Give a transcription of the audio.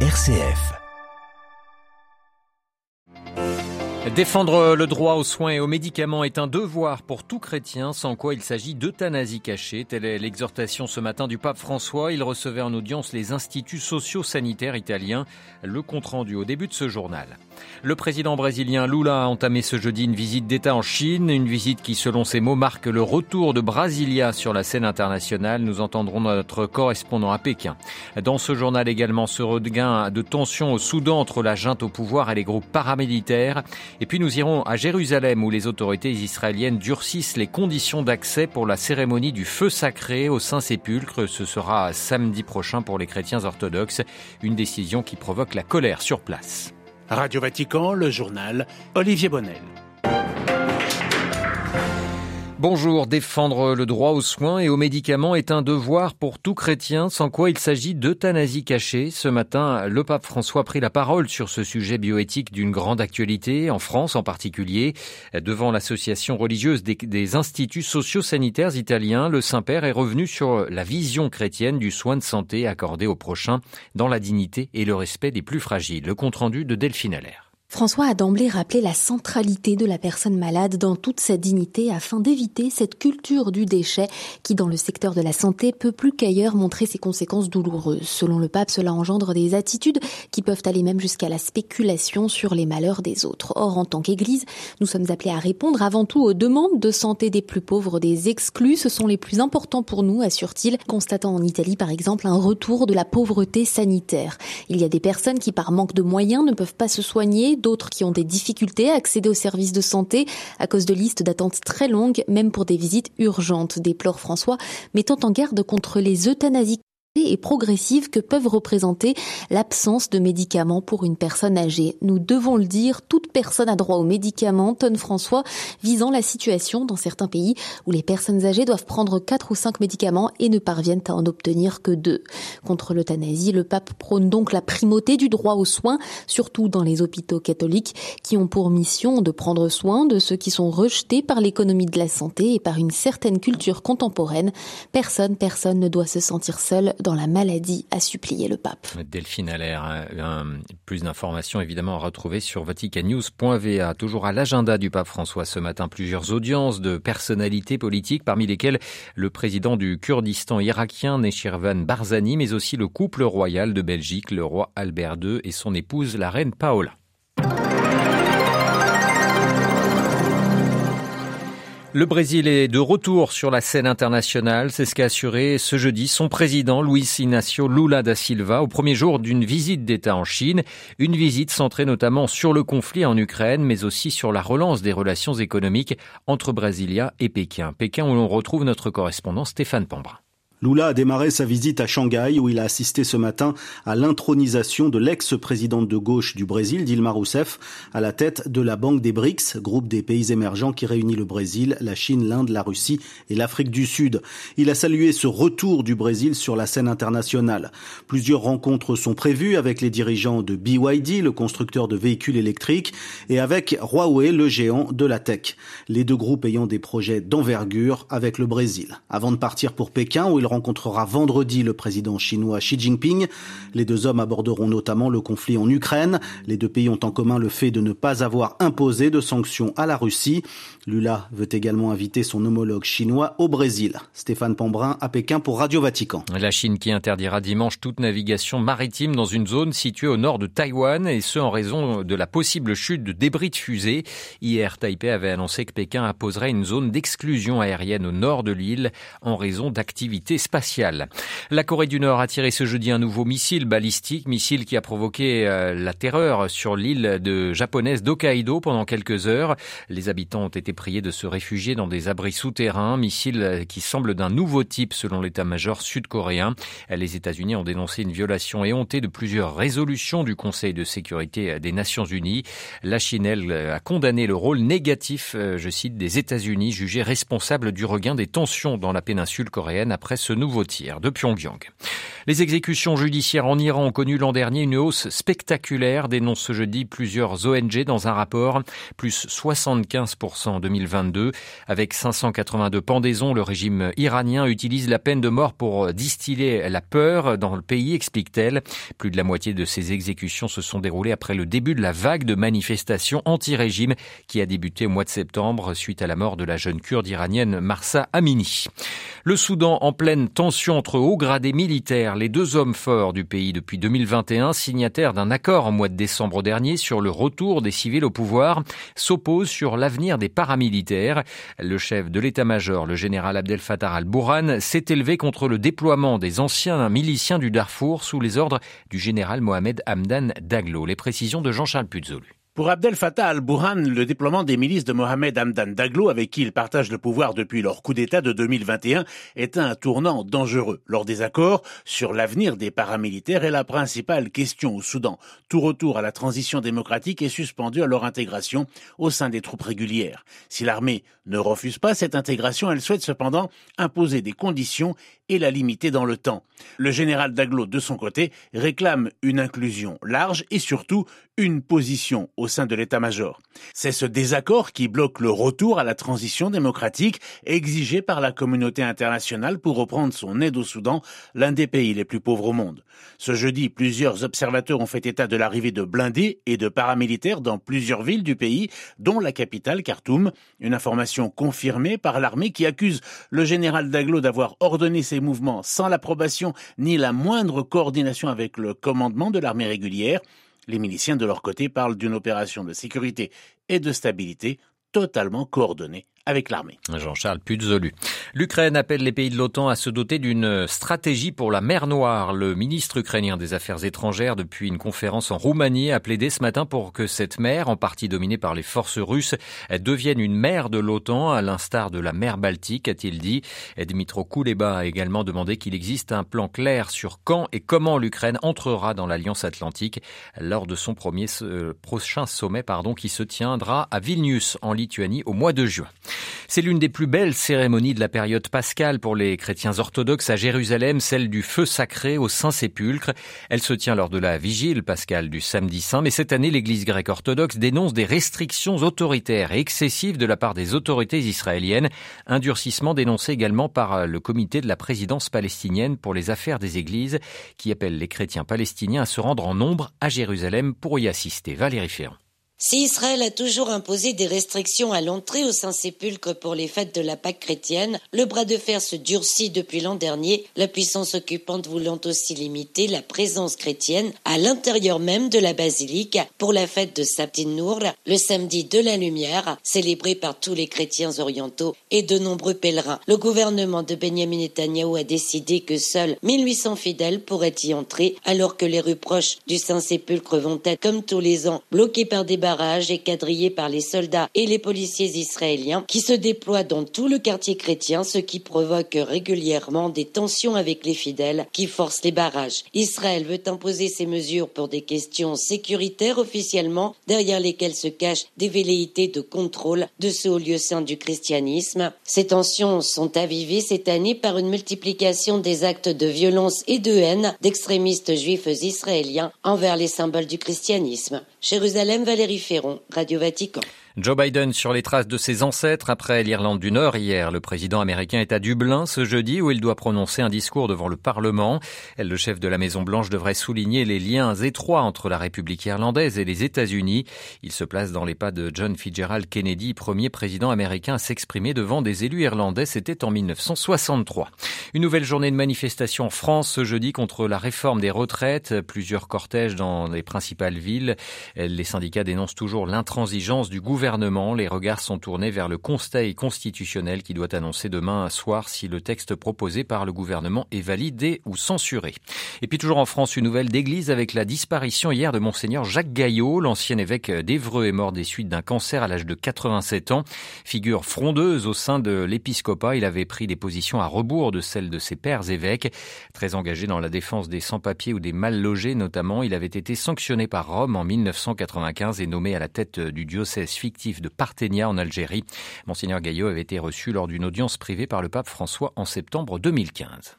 RCF. Défendre le droit aux soins et aux médicaments est un devoir pour tout chrétien, sans quoi il s'agit d'euthanasie cachée. Telle est l'exhortation ce matin du pape François. Il recevait en audience les instituts socio-sanitaires italiens. Le compte rendu au début de ce journal. Le président brésilien Lula a entamé ce jeudi une visite d'État en Chine, une visite qui, selon ses mots, marque le retour de Brasilia sur la scène internationale. Nous entendrons notre correspondant à Pékin. Dans ce journal également, ce regain de tension au Soudan entre la junte au pouvoir et les groupes paramilitaires. Et puis nous irons à Jérusalem où les autorités israéliennes durcissent les conditions d'accès pour la cérémonie du feu sacré au Saint-Sépulcre. Ce sera samedi prochain pour les chrétiens orthodoxes, une décision qui provoque la colère sur place. Radio Vatican, le journal Olivier Bonnel. Bonjour, défendre le droit aux soins et aux médicaments est un devoir pour tout chrétien, sans quoi il s'agit d'euthanasie cachée. Ce matin, le pape François a pris la parole sur ce sujet bioéthique d'une grande actualité, en France en particulier. Devant l'association religieuse des, des instituts socio-sanitaires italiens, le Saint-Père est revenu sur la vision chrétienne du soin de santé accordé aux prochains dans la dignité et le respect des plus fragiles. Le compte-rendu de Delphine Allaire. François a d'emblée rappelé la centralité de la personne malade dans toute sa dignité afin d'éviter cette culture du déchet qui, dans le secteur de la santé, peut plus qu'ailleurs montrer ses conséquences douloureuses. Selon le pape, cela engendre des attitudes qui peuvent aller même jusqu'à la spéculation sur les malheurs des autres. Or, en tant qu'Église, nous sommes appelés à répondre avant tout aux demandes de santé des plus pauvres, des exclus. Ce sont les plus importants pour nous, assure-t-il, constatant en Italie, par exemple, un retour de la pauvreté sanitaire. Il y a des personnes qui, par manque de moyens, ne peuvent pas se soigner d'autres qui ont des difficultés à accéder aux services de santé à cause de listes d'attente très longues, même pour des visites urgentes, déplore François, mettant en garde contre les euthanasies et progressive que peuvent représenter l'absence de médicaments pour une personne âgée. Nous devons le dire, toute personne a droit aux médicaments, tonne François, visant la situation dans certains pays où les personnes âgées doivent prendre quatre ou cinq médicaments et ne parviennent à en obtenir que deux. Contre l'euthanasie, le pape prône donc la primauté du droit aux soins, surtout dans les hôpitaux catholiques qui ont pour mission de prendre soin de ceux qui sont rejetés par l'économie de la santé et par une certaine culture contemporaine. Personne, personne ne doit se sentir seul dans la maladie, a supplié le pape. Delphine Allaire, hein, plus d'informations évidemment à retrouver sur vaticanews.va. Toujours à l'agenda du pape François ce matin, plusieurs audiences de personnalités politiques, parmi lesquelles le président du Kurdistan irakien Nechirvan Barzani, mais aussi le couple royal de Belgique, le roi Albert II et son épouse la reine Paola. Le Brésil est de retour sur la scène internationale, c'est ce qu'a assuré ce jeudi son président Luis Inácio Lula da Silva au premier jour d'une visite d'État en Chine, une visite centrée notamment sur le conflit en Ukraine mais aussi sur la relance des relations économiques entre Brasilia et Pékin. Pékin où l'on retrouve notre correspondant Stéphane Pambra. Lula a démarré sa visite à Shanghai où il a assisté ce matin à l'intronisation de l'ex-présidente de gauche du Brésil, Dilma Rousseff, à la tête de la Banque des BRICS, groupe des pays émergents qui réunit le Brésil, la Chine, l'Inde, la Russie et l'Afrique du Sud. Il a salué ce retour du Brésil sur la scène internationale. Plusieurs rencontres sont prévues avec les dirigeants de BYD, le constructeur de véhicules électriques, et avec Huawei, le géant de la tech. Les deux groupes ayant des projets d'envergure avec le Brésil. Avant de partir pour Pékin, rencontrera vendredi le président chinois Xi Jinping. Les deux hommes aborderont notamment le conflit en Ukraine. Les deux pays ont en commun le fait de ne pas avoir imposé de sanctions à la Russie. Lula veut également inviter son homologue chinois au Brésil. Stéphane Pambrin à Pékin pour Radio Vatican. La Chine qui interdira dimanche toute navigation maritime dans une zone située au nord de Taïwan et ce en raison de la possible chute de débris de fusées. Hier, Taipei avait annoncé que Pékin imposerait une zone d'exclusion aérienne au nord de l'île en raison d'activités spatiales. La Corée du Nord a tiré ce jeudi un nouveau missile balistique, missile qui a provoqué euh, la terreur sur l'île de japonaise d'Hokkaido pendant quelques heures. Les habitants ont été priés de se réfugier dans des abris souterrains, missile qui semble d'un nouveau type selon l'état-major sud-coréen. Les États-Unis ont dénoncé une violation éhontée de plusieurs résolutions du Conseil de sécurité des Nations Unies. La Chine, elle, a condamné le rôle négatif, euh, je cite, des États-Unis jugés responsables du regain des tensions dans la péninsule coréenne après ce nouveau tir de Pyongyang. Les exécutions judiciaires en Iran ont connu l'an dernier une hausse spectaculaire, dénonce ce jeudi plusieurs ONG dans un rapport, plus 75% en 2022. Avec 582 pendaisons, le régime iranien utilise la peine de mort pour distiller la peur dans le pays, explique-t-elle. Plus de la moitié de ces exécutions se sont déroulées après le début de la vague de manifestations anti-régime qui a débuté au mois de septembre suite à la mort de la jeune kurde iranienne Marsa Amini. Le Soudan en pleine tension entre hauts gradés militaires, les deux hommes forts du pays depuis 2021, signataires d'un accord en mois de décembre dernier sur le retour des civils au pouvoir, s'opposent sur l'avenir des paramilitaires. Le chef de l'état-major, le général Abdel Fattah al-Bourhan, s'est élevé contre le déploiement des anciens miliciens du Darfour sous les ordres du général Mohamed Hamdan Daglo. Les précisions de Jean-Charles Puzolu. Pour Abdel Fattah al-Burhan, le déploiement des milices de Mohamed Hamdan Daglo, avec qui il partage le pouvoir depuis leur coup d'État de 2021, est un tournant dangereux. Lors des accords sur l'avenir des paramilitaires est la principale question au Soudan. Tout retour à la transition démocratique est suspendu à leur intégration au sein des troupes régulières. Si l'armée ne refuse pas cette intégration, elle souhaite cependant imposer des conditions et la limiter dans le temps. Le général Daglo, de son côté, réclame une inclusion large et surtout une position au sein de l'état-major. C'est ce désaccord qui bloque le retour à la transition démocratique exigé par la communauté internationale pour reprendre son aide au Soudan, l'un des pays les plus pauvres au monde. Ce jeudi, plusieurs observateurs ont fait état de l'arrivée de blindés et de paramilitaires dans plusieurs villes du pays, dont la capitale Khartoum, une information confirmée par l'armée qui accuse le général Daglo d'avoir ordonné ces mouvements sans l'approbation ni la moindre coordination avec le commandement de l'armée régulière. Les miliciens, de leur côté, parlent d'une opération de sécurité et de stabilité totalement coordonnée Jean-Charles Puzolu. L'Ukraine appelle les pays de l'OTAN à se doter d'une stratégie pour la mer Noire. Le ministre ukrainien des Affaires étrangères, depuis une conférence en Roumanie, a plaidé ce matin pour que cette mer, en partie dominée par les forces russes, devienne une mer de l'OTAN, à l'instar de la mer Baltique, a-t-il dit. Dmitro Kuleba a également demandé qu'il existe un plan clair sur quand et comment l'Ukraine entrera dans l'Alliance Atlantique lors de son premier euh, prochain sommet, pardon, qui se tiendra à Vilnius, en Lituanie, au mois de juin. C'est l'une des plus belles cérémonies de la période pascale pour les chrétiens orthodoxes à Jérusalem, celle du feu sacré au Saint-Sépulcre. Elle se tient lors de la vigile pascale du samedi saint, mais cette année, l'église grecque orthodoxe dénonce des restrictions autoritaires et excessives de la part des autorités israéliennes. Un durcissement dénoncé également par le comité de la présidence palestinienne pour les affaires des églises, qui appelle les chrétiens palestiniens à se rendre en nombre à Jérusalem pour y assister. Valérie Ferrand. Si Israël a toujours imposé des restrictions à l'entrée au Saint-Sépulcre pour les fêtes de la Pâque chrétienne, le bras de fer se durcit depuis l'an dernier, la puissance occupante voulant aussi limiter la présence chrétienne à l'intérieur même de la basilique pour la fête de Sabtin Nour, le samedi de la lumière, célébré par tous les chrétiens orientaux et de nombreux pèlerins. Le gouvernement de Benjamin Netanyahu a décidé que seuls 1800 fidèles pourraient y entrer, alors que les rues proches du Saint-Sépulcre vont être, comme tous les ans, bloquées par des barrage est quadrillé par les soldats et les policiers israéliens qui se déploient dans tout le quartier chrétien, ce qui provoque régulièrement des tensions avec les fidèles qui forcent les barrages. Israël veut imposer ces mesures pour des questions sécuritaires officiellement, derrière lesquelles se cachent des velléités de contrôle de ce haut lieu saint du christianisme. Ces tensions sont avivées cette année par une multiplication des actes de violence et de haine d'extrémistes juifs israéliens envers les symboles du christianisme. Jérusalem, Valérie Ferron, Radio Vatican. Joe Biden sur les traces de ses ancêtres après l'Irlande du Nord hier. Le président américain est à Dublin ce jeudi où il doit prononcer un discours devant le Parlement. Le chef de la Maison Blanche devrait souligner les liens étroits entre la République irlandaise et les États-Unis. Il se place dans les pas de John Fitzgerald Kennedy, premier président américain à s'exprimer devant des élus irlandais. C'était en 1963. Une nouvelle journée de manifestation en France ce jeudi contre la réforme des retraites. Plusieurs cortèges dans les principales villes. Les syndicats dénoncent toujours l'intransigeance du gouvernement les regards sont tournés vers le Conseil constitutionnel qui doit annoncer demain soir si le texte proposé par le gouvernement est validé ou censuré. Et puis toujours en France, une nouvelle d'église avec la disparition hier de monseigneur Jacques Gaillot, l'ancien évêque d'Evreux est mort des suites d'un cancer à l'âge de 87 ans. Figure frondeuse au sein de l'épiscopat, il avait pris des positions à rebours de celles de ses pères évêques. Très engagé dans la défense des sans-papiers ou des mal logés notamment, il avait été sanctionné par Rome en 1995 et nommé à la tête du diocèse de Parthénia en Algérie. Monseigneur Gaillot avait été reçu lors d'une audience privée par le pape François en septembre 2015.